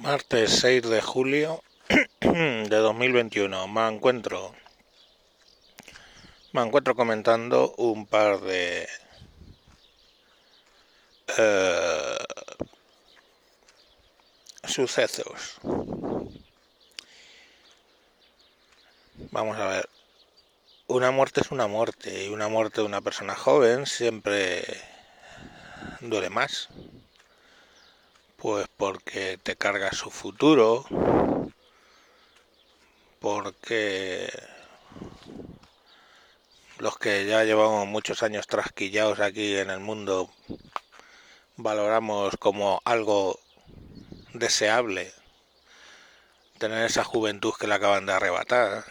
Martes 6 de julio de 2021. Me encuentro me encuentro comentando un par de eh, sucesos. Vamos a ver. Una muerte es una muerte y una muerte de una persona joven siempre duele más pues porque te carga su futuro, porque los que ya llevamos muchos años trasquillados aquí en el mundo valoramos como algo deseable tener esa juventud que le acaban de arrebatar.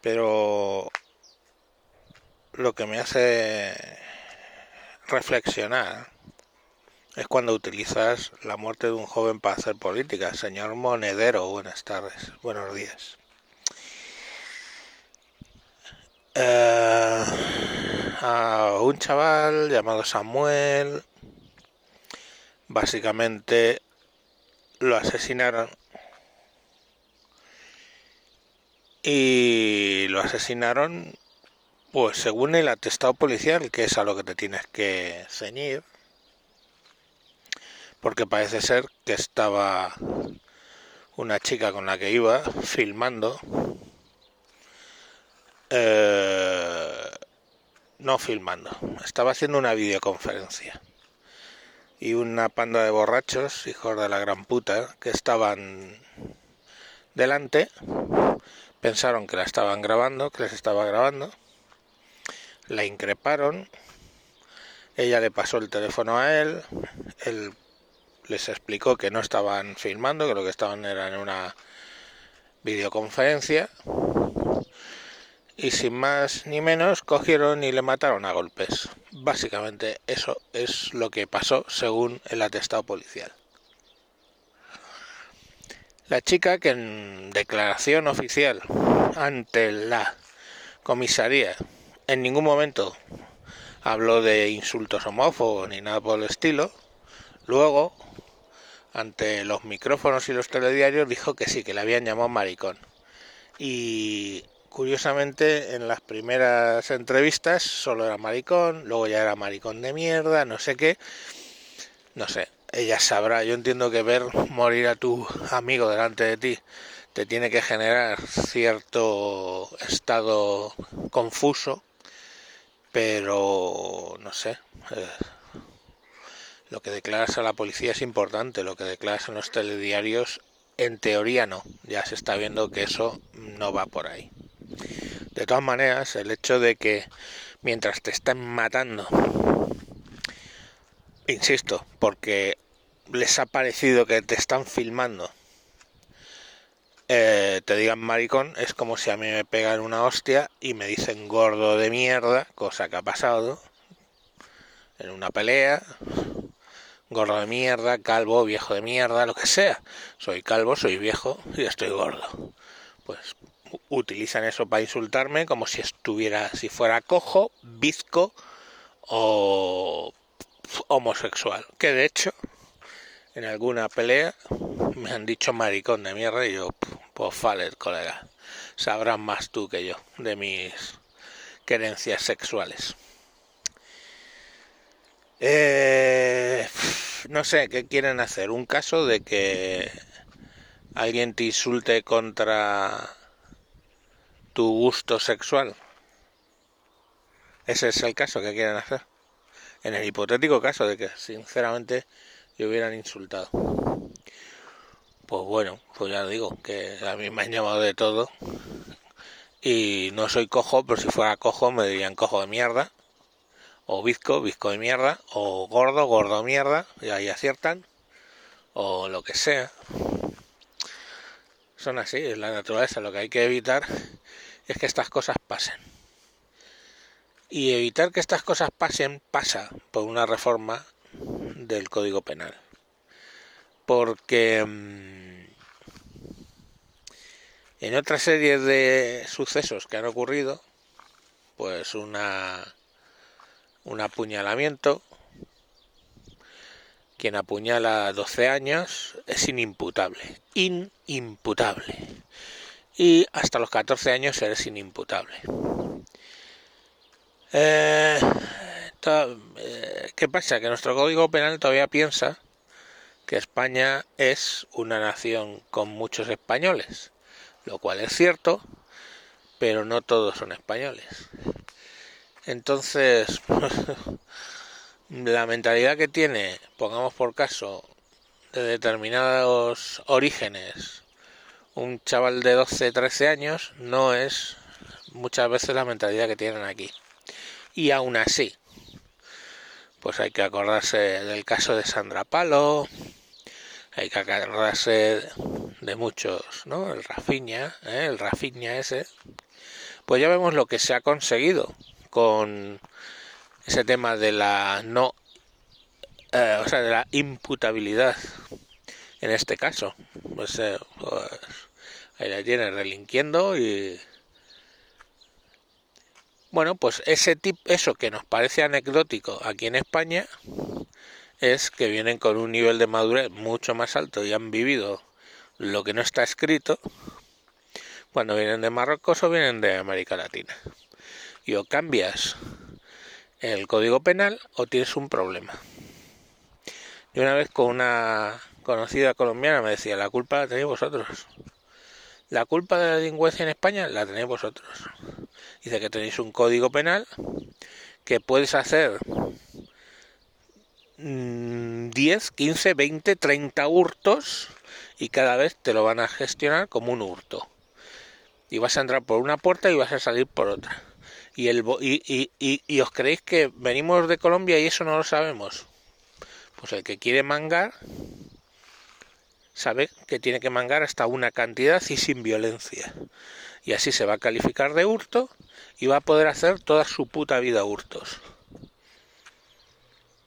Pero lo que me hace reflexionar es cuando utilizas la muerte de un joven para hacer política. Señor Monedero, buenas tardes, buenos días. Eh, a un chaval llamado Samuel, básicamente lo asesinaron y lo asesinaron pues según el atestado policial, que es a lo que te tienes que ceñir, porque parece ser que estaba una chica con la que iba filmando, eh, no filmando, estaba haciendo una videoconferencia. Y una panda de borrachos, hijos de la gran puta, que estaban delante, pensaron que la estaban grabando, que les estaba grabando, la increparon, ella le pasó el teléfono a él, él les explicó que no estaban filmando, que lo que estaban era en una videoconferencia y sin más ni menos cogieron y le mataron a golpes. Básicamente eso es lo que pasó según el atestado policial. La chica que en declaración oficial ante la comisaría en ningún momento habló de insultos homófobos ni nada por el estilo. Luego, ante los micrófonos y los telediarios, dijo que sí, que le habían llamado maricón. Y curiosamente, en las primeras entrevistas solo era maricón, luego ya era maricón de mierda, no sé qué. No sé, ella sabrá. Yo entiendo que ver morir a tu amigo delante de ti te tiene que generar cierto estado confuso pero no sé. Eh, lo que declaras a la policía es importante, lo que declaras en los telediarios en teoría no, ya se está viendo que eso no va por ahí. De todas maneras, el hecho de que mientras te están matando, insisto, porque les ha parecido que te están filmando eh, te digan maricón es como si a mí me pegan una hostia y me dicen gordo de mierda, cosa que ha pasado en una pelea, gordo de mierda, calvo, viejo de mierda, lo que sea. Soy calvo, soy viejo y estoy gordo. Pues utilizan eso para insultarme como si estuviera, si fuera cojo, bizco o homosexual. Que de hecho en alguna pelea me han dicho maricón de mierda y yo, pues vale, colega, sabrás más tú que yo de mis querencias sexuales. Eh, no sé, ¿qué quieren hacer? ¿Un caso de que alguien te insulte contra tu gusto sexual? Ese es el caso que quieren hacer. En el hipotético caso de que, sinceramente, y hubieran insultado. Pues bueno, pues ya digo, que a mí me han llamado de todo. Y no soy cojo, pero si fuera cojo me dirían cojo de mierda. O bizco, bizco de mierda. O gordo, gordo de mierda. Y ahí aciertan. O lo que sea. Son así, es la naturaleza. Lo que hay que evitar es que estas cosas pasen. Y evitar que estas cosas pasen pasa por una reforma del Código Penal. Porque mm, en otra serie de sucesos que han ocurrido, pues una un apuñalamiento, quien apuñala 12 años es inimputable, inimputable. Y hasta los 14 años eres inimputable. Eh, eh, ¿Qué pasa? Que nuestro Código Penal todavía piensa que España es una nación con muchos españoles, lo cual es cierto, pero no todos son españoles. Entonces, la mentalidad que tiene, pongamos por caso, de determinados orígenes, un chaval de 12, 13 años, no es muchas veces la mentalidad que tienen aquí. Y aún así, pues hay que acordarse del caso de Sandra Palo, hay que acordarse de muchos, ¿no? El Rafiña, ¿eh? el Rafiña ese. Pues ya vemos lo que se ha conseguido con ese tema de la no, eh, o sea, de la imputabilidad en este caso. Pues, eh, pues ahí la tiene relinquiendo y bueno, pues ese tipo, eso que nos parece anecdótico aquí en España es que vienen con un nivel de madurez mucho más alto y han vivido lo que no está escrito cuando vienen de Marruecos o vienen de América Latina. Y o cambias el código penal o tienes un problema. Y una vez con una conocida colombiana me decía, la culpa la tenéis vosotros. La culpa de la delincuencia en España la tenéis vosotros. Dice que tenéis un código penal que puedes hacer 10, 15, 20, 30 hurtos y cada vez te lo van a gestionar como un hurto. Y vas a entrar por una puerta y vas a salir por otra. Y, el, y, y, y, os creéis que venimos de Colombia y eso no lo sabemos. Pues el que quiere mangar sabe que tiene que mangar hasta una cantidad y sin violencia. Y así se va a calificar de hurto y va a poder hacer toda su puta vida hurtos.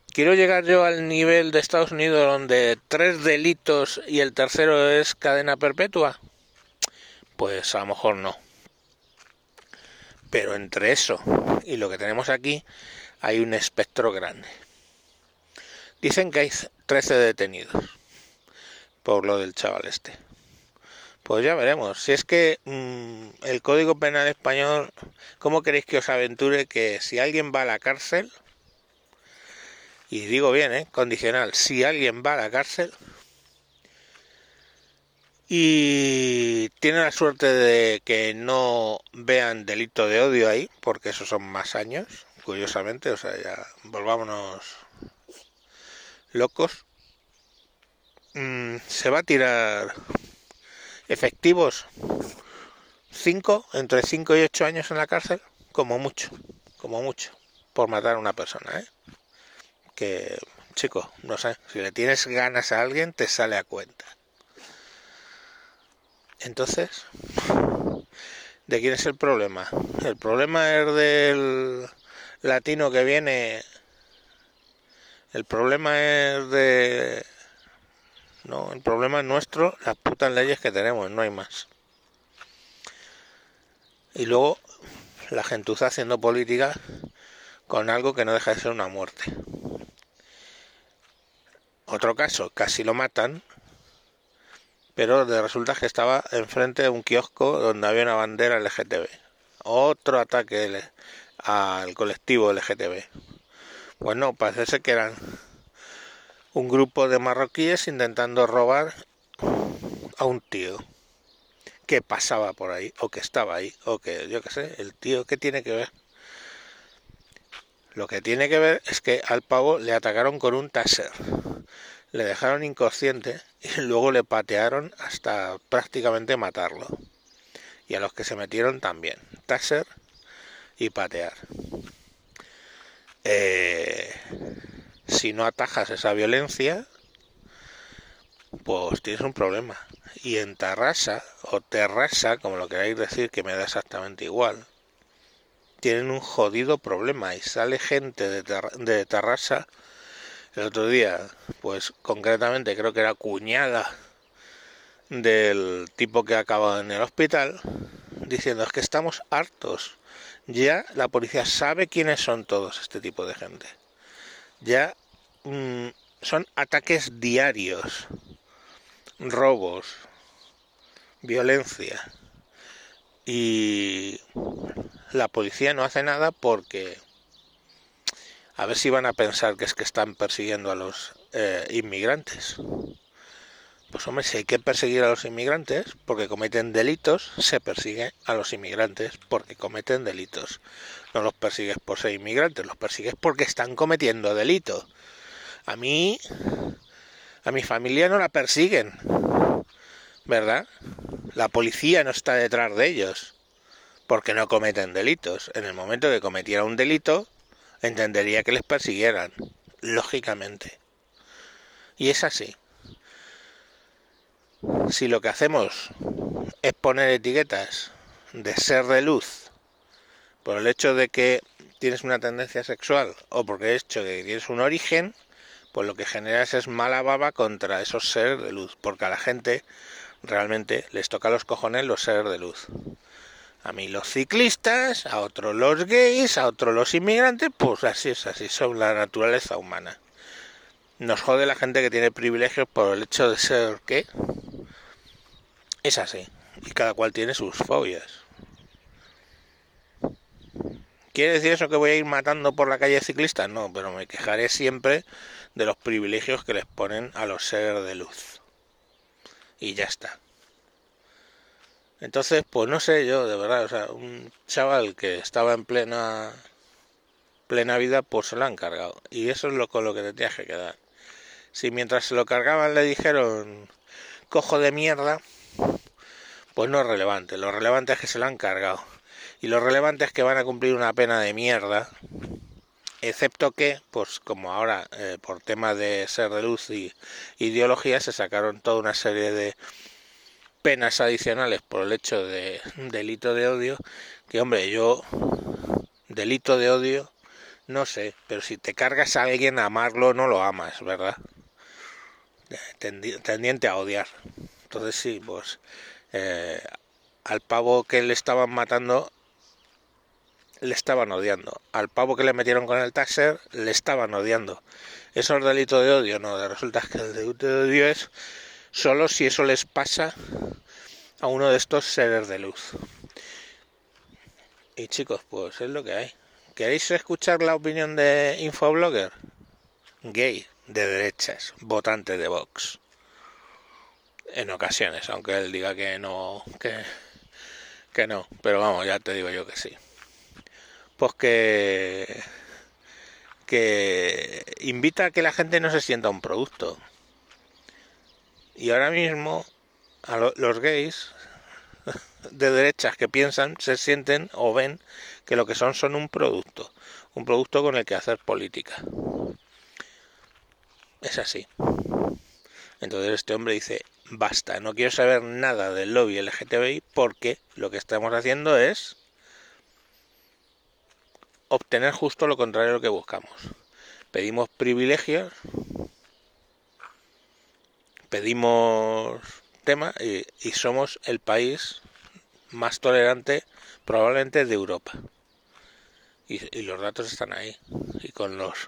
¿Quiero llegar yo al nivel de Estados Unidos donde tres delitos y el tercero es cadena perpetua? Pues a lo mejor no. Pero entre eso y lo que tenemos aquí hay un espectro grande. Dicen que hay 13 detenidos por lo del chaval este. Pues ya veremos. Si es que mm, el Código Penal español, ¿cómo queréis que os aventure que si alguien va a la cárcel, y digo bien, ¿eh? condicional, si alguien va a la cárcel y tiene la suerte de que no vean delito de odio ahí, porque esos son más años, curiosamente, o sea, ya volvámonos locos, mm, se va a tirar efectivos 5, entre 5 y 8 años en la cárcel, como mucho, como mucho, por matar a una persona, ¿eh? que, chico, no sé, si le tienes ganas a alguien, te sale a cuenta. Entonces, ¿de quién es el problema? El problema es del latino que viene. El problema es de. No, el problema es nuestro, las putas leyes que tenemos, no hay más. Y luego la gentuza haciendo política con algo que no deja de ser una muerte. Otro caso, casi lo matan, pero resulta que estaba enfrente de un kiosco donde había una bandera LGTB. Otro ataque al colectivo LGTB. Bueno, parece ser que eran un grupo de marroquíes intentando robar a un tío que pasaba por ahí, o que estaba ahí, o que yo qué sé, el tío, ¿qué tiene que ver? Lo que tiene que ver es que al pavo le atacaron con un taser le dejaron inconsciente y luego le patearon hasta prácticamente matarlo. Y a los que se metieron también, taser y patear. Eh, si no atajas esa violencia, pues tienes un problema. Y en Tarrasa, o Terrasa, como lo queráis decir, que me da exactamente igual, tienen un jodido problema y sale gente de, de Tarrasa el otro día, pues concretamente creo que era cuñada del tipo que acaba en el hospital, diciendo es que estamos hartos. Ya la policía sabe quiénes son todos este tipo de gente. Ya mm, son ataques diarios, robos, violencia. Y la policía no hace nada porque a ver si van a pensar que es que están persiguiendo a los eh, inmigrantes. Pues hombre, si hay que perseguir a los inmigrantes porque cometen delitos, se persigue a los inmigrantes porque cometen delitos. No los persigues por ser inmigrantes, los persigues porque están cometiendo delitos. A mí, a mi familia no la persiguen, ¿verdad? La policía no está detrás de ellos porque no cometen delitos. En el momento que cometiera un delito, entendería que les persiguieran, lógicamente. Y es así. Si lo que hacemos es poner etiquetas de ser de luz por el hecho de que tienes una tendencia sexual o porque el hecho de que tienes un origen, pues lo que generas es mala baba contra esos seres de luz, porque a la gente realmente les toca los cojones los seres de luz a mí los ciclistas, a otros los gays, a otros los inmigrantes, pues así es, así son la naturaleza humana. Nos jode la gente que tiene privilegios por el hecho de ser que es así, y cada cual tiene sus fobias. ¿Quiere decir eso que voy a ir matando por la calle ciclista? No, pero me quejaré siempre de los privilegios que les ponen a los seres de luz. Y ya está. Entonces, pues no sé yo, de verdad, o sea, un chaval que estaba en plena plena vida, pues se lo han cargado. Y eso es lo con lo que te tienes que quedar. Si mientras se lo cargaban le dijeron cojo de mierda, pues no es relevante. Lo relevante es que se lo han cargado. Y lo relevante es que van a cumplir una pena de mierda. Excepto que, pues como ahora, eh, por tema de ser de luz y ideología, se sacaron toda una serie de penas adicionales por el hecho de delito de odio, que hombre, yo delito de odio, no sé, pero si te cargas a alguien a amarlo, no lo amas, ¿verdad? Tendiente a odiar. Entonces sí, pues eh, al pavo que le estaban matando le estaban odiando. Al pavo que le metieron con el taxer le estaban odiando. ¿Eso es delito de odio? No, resulta que el delito de odio es solo si eso les pasa a uno de estos seres de luz. Y chicos, pues es lo que hay. ¿Queréis escuchar la opinión de Infoblogger? Gay, de derechas, votante de Vox. En ocasiones, aunque él diga que no, que, que no. Pero vamos, ya te digo yo que sí. Pues que, que invita a que la gente no se sienta un producto y ahora mismo a los gays de derechas que piensan, se sienten o ven que lo que son son un producto, un producto con el que hacer política. Es así. Entonces este hombre dice, basta, no quiero saber nada del lobby LGTBI porque lo que estamos haciendo es obtener justo lo contrario de lo que buscamos. Pedimos privilegios pedimos tema y, somos el país más tolerante probablemente de Europa. Y, los datos están ahí. Y con los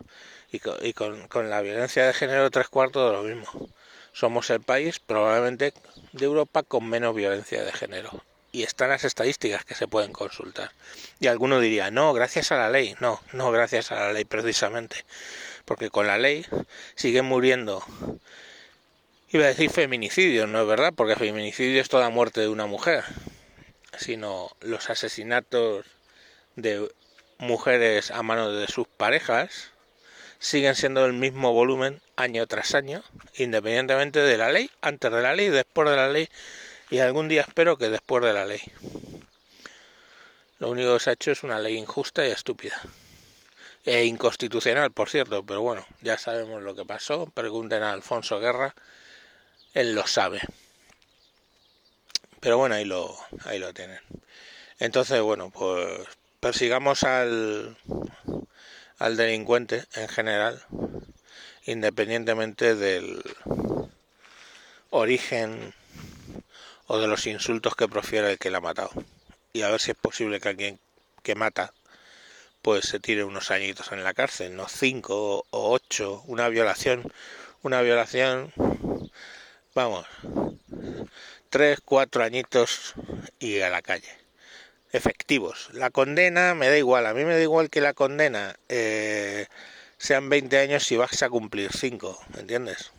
y, con, la violencia de género tres cuartos de lo mismo. Somos el país probablemente de Europa con menos violencia de género. Y están las estadísticas que se pueden consultar. Y alguno diría, no, gracias a la ley. No, no gracias a la ley precisamente. Porque con la ley siguen muriendo Iba a decir feminicidio, no es verdad, porque feminicidio es toda muerte de una mujer, sino los asesinatos de mujeres a manos de sus parejas siguen siendo el mismo volumen año tras año, independientemente de la ley, antes de la ley, después de la ley, y algún día espero que después de la ley. Lo único que se ha hecho es una ley injusta y estúpida. E inconstitucional, por cierto, pero bueno, ya sabemos lo que pasó. Pregunten a Alfonso Guerra él lo sabe. Pero bueno, ahí lo, ahí lo tienen. Entonces, bueno, pues persigamos al, al delincuente en general, independientemente del origen o de los insultos que profiera el que la ha matado. Y a ver si es posible que alguien que mata pues se tire unos añitos en la cárcel, no cinco o ocho, una violación, una violación, vamos, tres, cuatro añitos y a la calle. Efectivos. La condena me da igual, a mí me da igual que la condena eh, sean 20 años si vas a cumplir 5, ¿entiendes?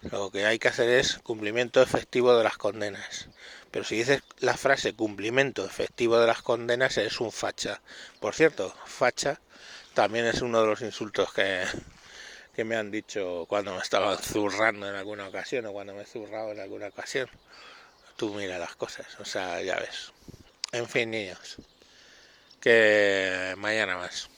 Lo que hay que hacer es cumplimiento efectivo de las condenas. Pero si dices la frase cumplimiento efectivo de las condenas, es un facha. Por cierto, facha también es uno de los insultos que, que me han dicho cuando me estaban zurrando en alguna ocasión o cuando me he zurrado en alguna ocasión. Tú mira las cosas, o sea, ya ves. En fin, niños, que mañana más.